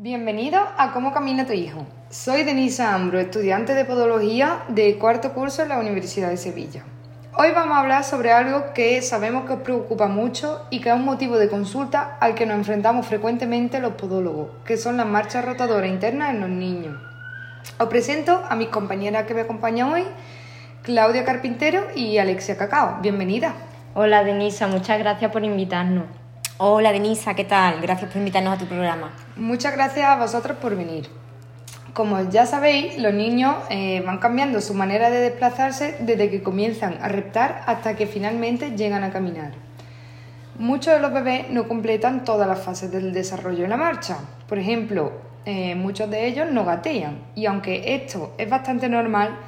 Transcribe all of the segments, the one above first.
Bienvenido a Cómo Camina tu Hijo. Soy Denisa Ambro, estudiante de Podología de cuarto curso en la Universidad de Sevilla. Hoy vamos a hablar sobre algo que sabemos que os preocupa mucho y que es un motivo de consulta al que nos enfrentamos frecuentemente los podólogos, que son las marchas rotadoras internas en los niños. Os presento a mis compañeras que me acompañan hoy, Claudia Carpintero y Alexia Cacao. Bienvenida. Hola Denisa, muchas gracias por invitarnos. Hola Denisa, ¿qué tal? Gracias por invitarnos a tu programa. Muchas gracias a vosotros por venir. Como ya sabéis, los niños eh, van cambiando su manera de desplazarse desde que comienzan a reptar hasta que finalmente llegan a caminar. Muchos de los bebés no completan todas las fases del desarrollo en la marcha. Por ejemplo, eh, muchos de ellos no gatean y aunque esto es bastante normal,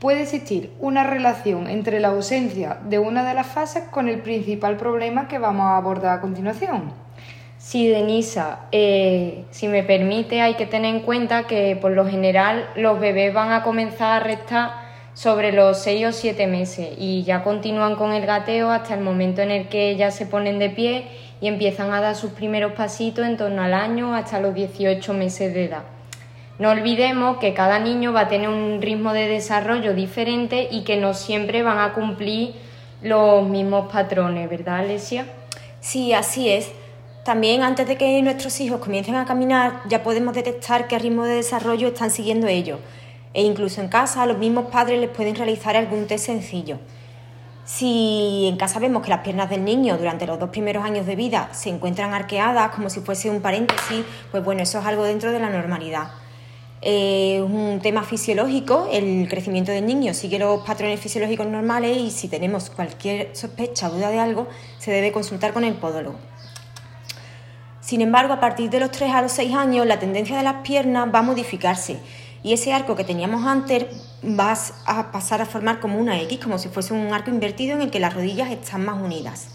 puede existir una relación entre la ausencia de una de las fases con el principal problema que vamos a abordar a continuación. Sí, Denisa, eh, si me permite, hay que tener en cuenta que por lo general los bebés van a comenzar a restar sobre los 6 o 7 meses y ya continúan con el gateo hasta el momento en el que ya se ponen de pie y empiezan a dar sus primeros pasitos en torno al año hasta los 18 meses de edad. No olvidemos que cada niño va a tener un ritmo de desarrollo diferente y que no siempre van a cumplir los mismos patrones, ¿verdad, Alesia? Sí, así es. También antes de que nuestros hijos comiencen a caminar ya podemos detectar qué ritmo de desarrollo están siguiendo ellos. E incluso en casa los mismos padres les pueden realizar algún test sencillo. Si en casa vemos que las piernas del niño durante los dos primeros años de vida se encuentran arqueadas como si fuese un paréntesis, pues bueno, eso es algo dentro de la normalidad. Es un tema fisiológico, el crecimiento del niño sigue los patrones fisiológicos normales y si tenemos cualquier sospecha o duda de algo, se debe consultar con el podólogo. Sin embargo, a partir de los 3 a los 6 años, la tendencia de las piernas va a modificarse y ese arco que teníamos antes va a pasar a formar como una X, como si fuese un arco invertido en el que las rodillas están más unidas.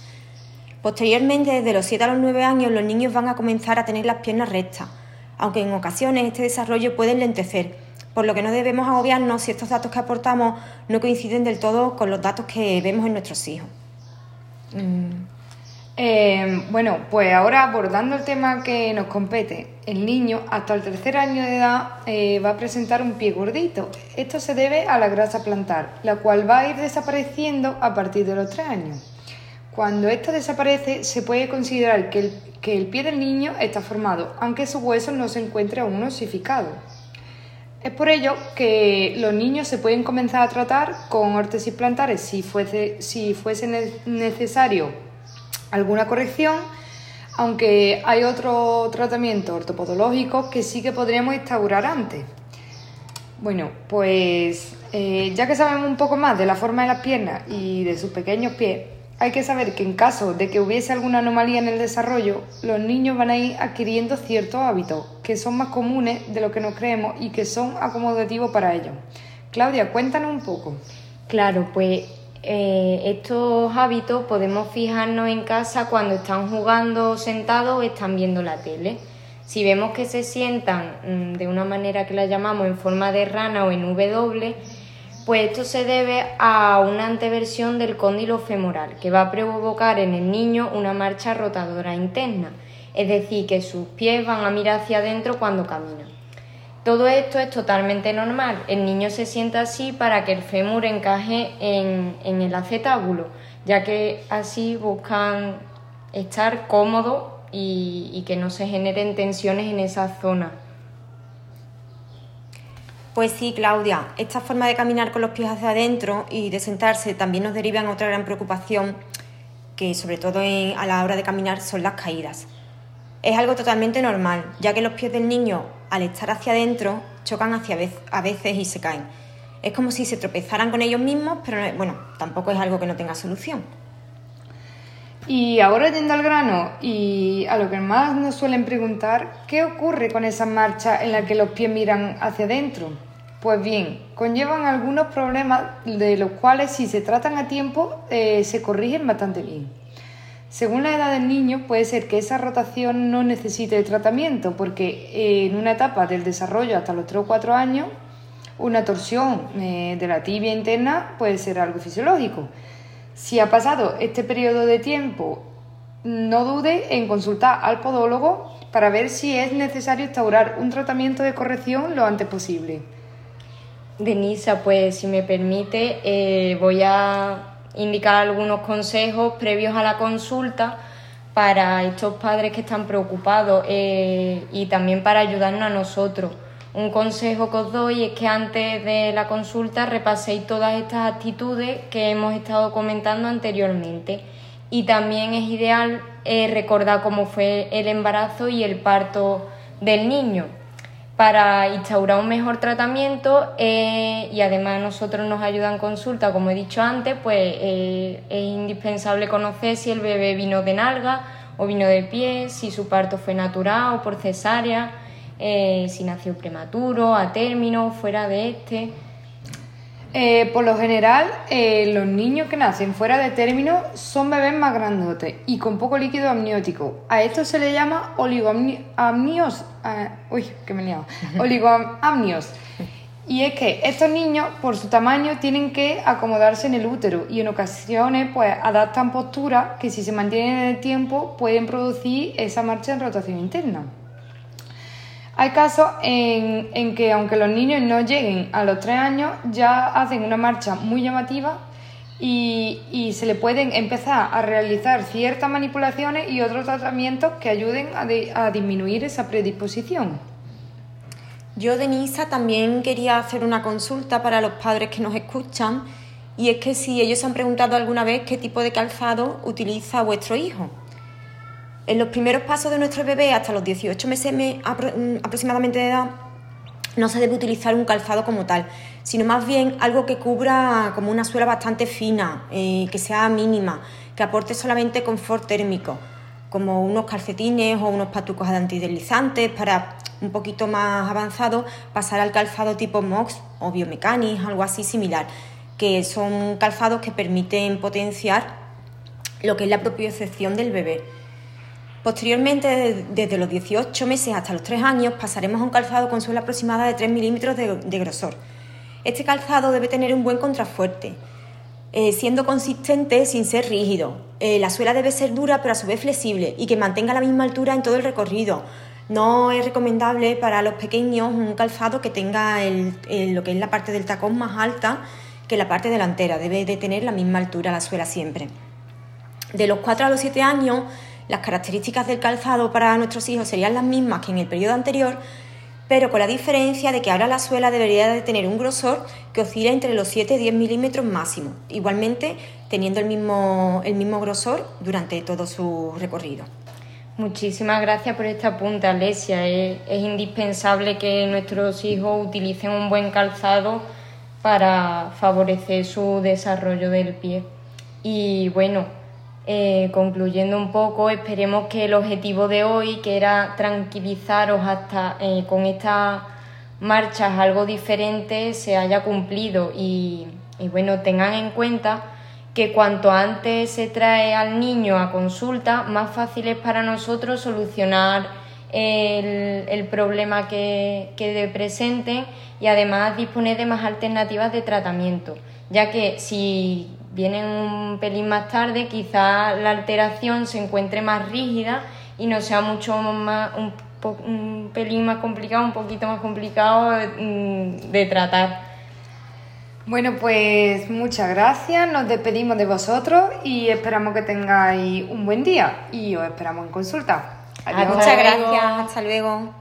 Posteriormente, desde los 7 a los 9 años, los niños van a comenzar a tener las piernas rectas aunque en ocasiones este desarrollo puede lentecer, por lo que no debemos agobiarnos si estos datos que aportamos no coinciden del todo con los datos que vemos en nuestros hijos. Mm. Eh, bueno, pues ahora abordando el tema que nos compete, el niño hasta el tercer año de edad eh, va a presentar un pie gordito. Esto se debe a la grasa plantar, la cual va a ir desapareciendo a partir de los tres años. Cuando esto desaparece, se puede considerar que el, pie del niño está formado, aunque su hueso no se encuentre aún osificado. Es por ello que los niños se pueden comenzar a tratar con órtesis plantares si fuese, si fuese necesario alguna corrección, aunque hay otro tratamiento ortopodológico que sí que podríamos instaurar antes. Bueno, pues eh, ya que sabemos un poco más de la forma de las piernas y de sus pequeños pies, hay que saber que en caso de que hubiese alguna anomalía en el desarrollo, los niños van a ir adquiriendo ciertos hábitos que son más comunes de lo que nos creemos y que son acomodativos para ellos. Claudia, cuéntanos un poco. Claro, pues eh, estos hábitos podemos fijarnos en casa cuando están jugando sentados o están viendo la tele. Si vemos que se sientan mm, de una manera que la llamamos en forma de rana o en W, pues esto se debe a una anteversión del cóndilo femoral, que va a provocar en el niño una marcha rotadora interna, es decir, que sus pies van a mirar hacia adentro cuando camina. Todo esto es totalmente normal. El niño se sienta así para que el fémur encaje en, el acetábulo, ya que así buscan estar cómodos y, y que no se generen tensiones en esa zona. Pues sí, Claudia, esta forma de caminar con los pies hacia adentro y de sentarse también nos derivan otra gran preocupación que sobre todo a la hora de caminar son las caídas. Es algo totalmente normal, ya que los pies del niño al estar hacia adentro chocan hacia a veces y se caen. Es como si se tropezaran con ellos mismos, pero bueno, tampoco es algo que no tenga solución. Y ahora yendo al grano y a lo que más nos suelen preguntar, ¿qué ocurre con esa marcha en la que los pies miran hacia adentro? Pues bien, conllevan algunos problemas de los cuales si se tratan a tiempo eh, se corrigen bastante bien. Según la edad del niño puede ser que esa rotación no necesite tratamiento porque eh, en una etapa del desarrollo hasta los 3 o 4 años una torsión eh, de la tibia interna puede ser algo fisiológico si ha pasado este periodo de tiempo no dude en consultar al podólogo para ver si es necesario instaurar un tratamiento de corrección lo antes posible. Denisa, pues si me permite, eh, voy a indicar algunos consejos previos a la consulta para estos padres que están preocupados eh, y también para ayudarnos a nosotros. Un consejo que os doy es que antes de la consulta repaséis todas estas actitudes que hemos estado comentando anteriormente. Y también es ideal eh, recordar cómo fue el embarazo y el parto del niño para instaurar un mejor tratamiento eh, y además nosotros nos ayudan consulta, como he dicho antes, pues eh, es indispensable conocer si el bebé vino de nalga o vino de pie, si su parto fue natural o por cesárea, eh, si nació prematuro, a término, fuera de este. Eh, por lo general, eh, los niños que nacen fuera de término son bebés más grandotes y con poco líquido amniótico. A esto se le llama oligoamnios. Ah, uy, que me he. Oligoamnios. Y es que estos niños, por su tamaño, tienen que acomodarse en el útero y en ocasiones pues adaptan posturas que si se mantienen en el tiempo pueden producir esa marcha en rotación interna. Hay casos en, que aunque los niños no lleguen a los tres años, ya hacen una marcha muy llamativa y, se le pueden empezar a realizar ciertas manipulaciones y otros tratamientos que ayuden a, disminuir esa predisposición. Yo, Denisa, también quería hacer una consulta para los padres que nos escuchan y es que si ellos han preguntado alguna vez qué tipo de calzado utiliza vuestro hijo. En los primeros pasos de nuestro bebé, hasta los 18 meses mm, aproximadamente de edad, no se debe utilizar un calzado como tal, sino más bien algo que cubra como una suela bastante fina, eh, que sea mínima, que aporte solamente confort térmico, como unos calcetines o unos patucos antideslizantes para un poquito más avanzado pasar al calzado tipo MOX o Biomechanics, algo así similar, que son calzados que permiten potenciar lo que es la propiocepción del bebé. Posteriormente, desde los 18 meses hasta los 3 años, pasaremos a un calzado con suela aproximada de 3 milímetros de, grosor. Este calzado debe tener un buen contrafuerte, eh, siendo consistente sin ser rígido. Eh, la suela debe ser dura pero a su vez flexible y que mantenga la misma altura en todo el recorrido. No es recomendable para los pequeños un calzado que tenga lo que es la parte del tacón más alta que la parte delantera. Debe de tener la misma altura la suela siempre. De los 4 a los 7 años las características del calzado para nuestros hijos serían las mismas que en el periodo anterior, pero con la diferencia de que ahora la suela debería de tener un grosor que oscila entre los 7 y 10 milímetros máximo, igualmente teniendo el mismo, el mismo grosor durante todo su recorrido. Muchísimas gracias por esta punta, Alesia. Es, es indispensable que nuestros hijos utilicen un buen calzado para favorecer su desarrollo del pie. Y bueno, eh, concluyendo un poco, esperemos que el objetivo de hoy, que era tranquilizaros hasta eh, con estas marchas algo diferente, se haya cumplido. Y, bueno, tengan en cuenta que cuanto antes se trae al niño a consulta, más fácil es para nosotros solucionar el, problema que, que presenten y además disponer de más alternativas de tratamiento, ya que si vienen un pelín más tarde, quizá la alteración se encuentre más rígida y no sea mucho más, un, un pelín más complicado, un poquito más complicado mm, de tratar. Bueno, pues muchas gracias, nos despedimos de vosotros y esperamos que tengáis un buen día y os esperamos en consulta. Muchas gracias, hasta luego.